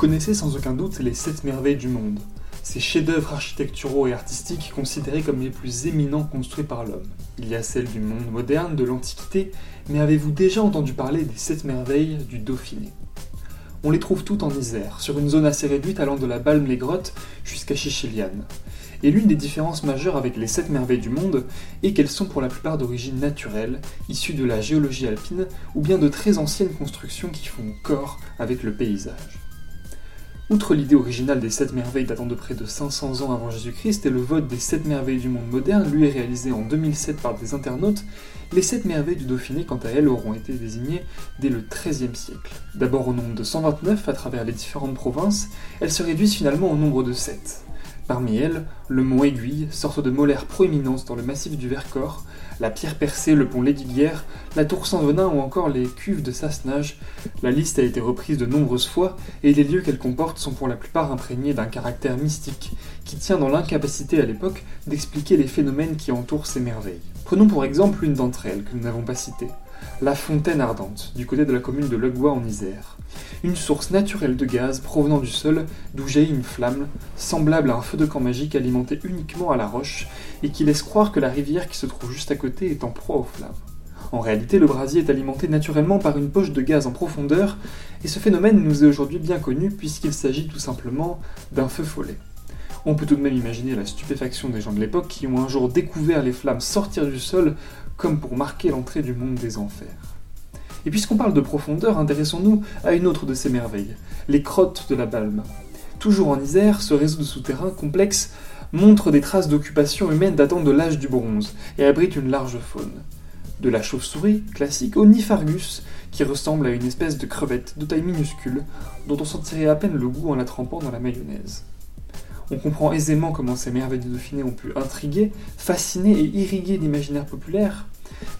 Connaissez sans aucun doute les sept merveilles du monde, ces chefs-d'œuvre architecturaux et artistiques considérés comme les plus éminents construits par l'homme. Il y a celles du monde moderne, de l'Antiquité, mais avez-vous déjà entendu parler des sept merveilles du Dauphiné? On les trouve toutes en Isère, sur une zone assez réduite allant de la Balme-les-Grottes jusqu'à Chichiliane. Et l'une des différences majeures avec les sept merveilles du monde est qu'elles sont pour la plupart d'origine naturelle, issues de la géologie alpine ou bien de très anciennes constructions qui font corps avec le paysage. Outre l'idée originale des sept merveilles datant de près de 500 ans avant Jésus-Christ et le vote des sept merveilles du monde moderne, lui est réalisé en 2007 par des internautes, les sept merveilles du Dauphiné, quant à elles, auront été désignées dès le XIIIe siècle. D'abord au nombre de 129 à travers les différentes provinces, elles se réduisent finalement au nombre de 7. Parmi elles, le mont Aiguille, sorte de molaire proéminence dans le massif du Vercors, la pierre percée, le pont Lesdiguières, la tour sans venin ou encore les cuves de Sassenage. La liste a été reprise de nombreuses fois et les lieux qu'elle comporte sont pour la plupart imprégnés d'un caractère mystique qui tient dans l'incapacité à l'époque d'expliquer les phénomènes qui entourent ces merveilles. Prenons pour exemple l'une d'entre elles que nous n'avons pas citée, la fontaine ardente, du côté de la commune de Legois en Isère. Une source naturelle de gaz provenant du sol d'où jaillit une flamme, semblable à un feu de camp magique alimenté uniquement à la roche, et qui laisse croire que la rivière qui se trouve juste à côté est en proie aux flammes. En réalité, le brasier est alimenté naturellement par une poche de gaz en profondeur, et ce phénomène nous est aujourd'hui bien connu puisqu'il s'agit tout simplement d'un feu follet. On peut tout de même imaginer la stupéfaction des gens de l'époque qui ont un jour découvert les flammes sortir du sol comme pour marquer l'entrée du monde des enfers. Et puisqu'on parle de profondeur, intéressons-nous à une autre de ces merveilles, les crottes de la Balme. Toujours en Isère, ce réseau de souterrains complexe montre des traces d'occupation humaine datant de l'âge du bronze et abrite une large faune. De la chauve-souris classique au niphargus, qui ressemble à une espèce de crevette de taille minuscule, dont on sentirait à peine le goût en la trempant dans la mayonnaise. On comprend aisément comment ces merveilles du Dauphiné ont pu intriguer, fasciner et irriguer l'imaginaire populaire.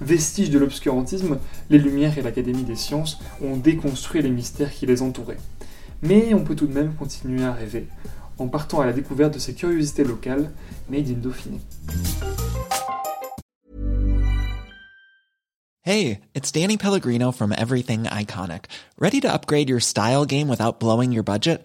Vestiges de l'obscurantisme, les Lumières et l'Académie des sciences ont déconstruit les mystères qui les entouraient. Mais on peut tout de même continuer à rêver, en partant à la découverte de ces curiosités locales made in Dauphiné. Hey, it's Danny Pellegrino from Everything Iconic. Ready to upgrade your style game without blowing your budget?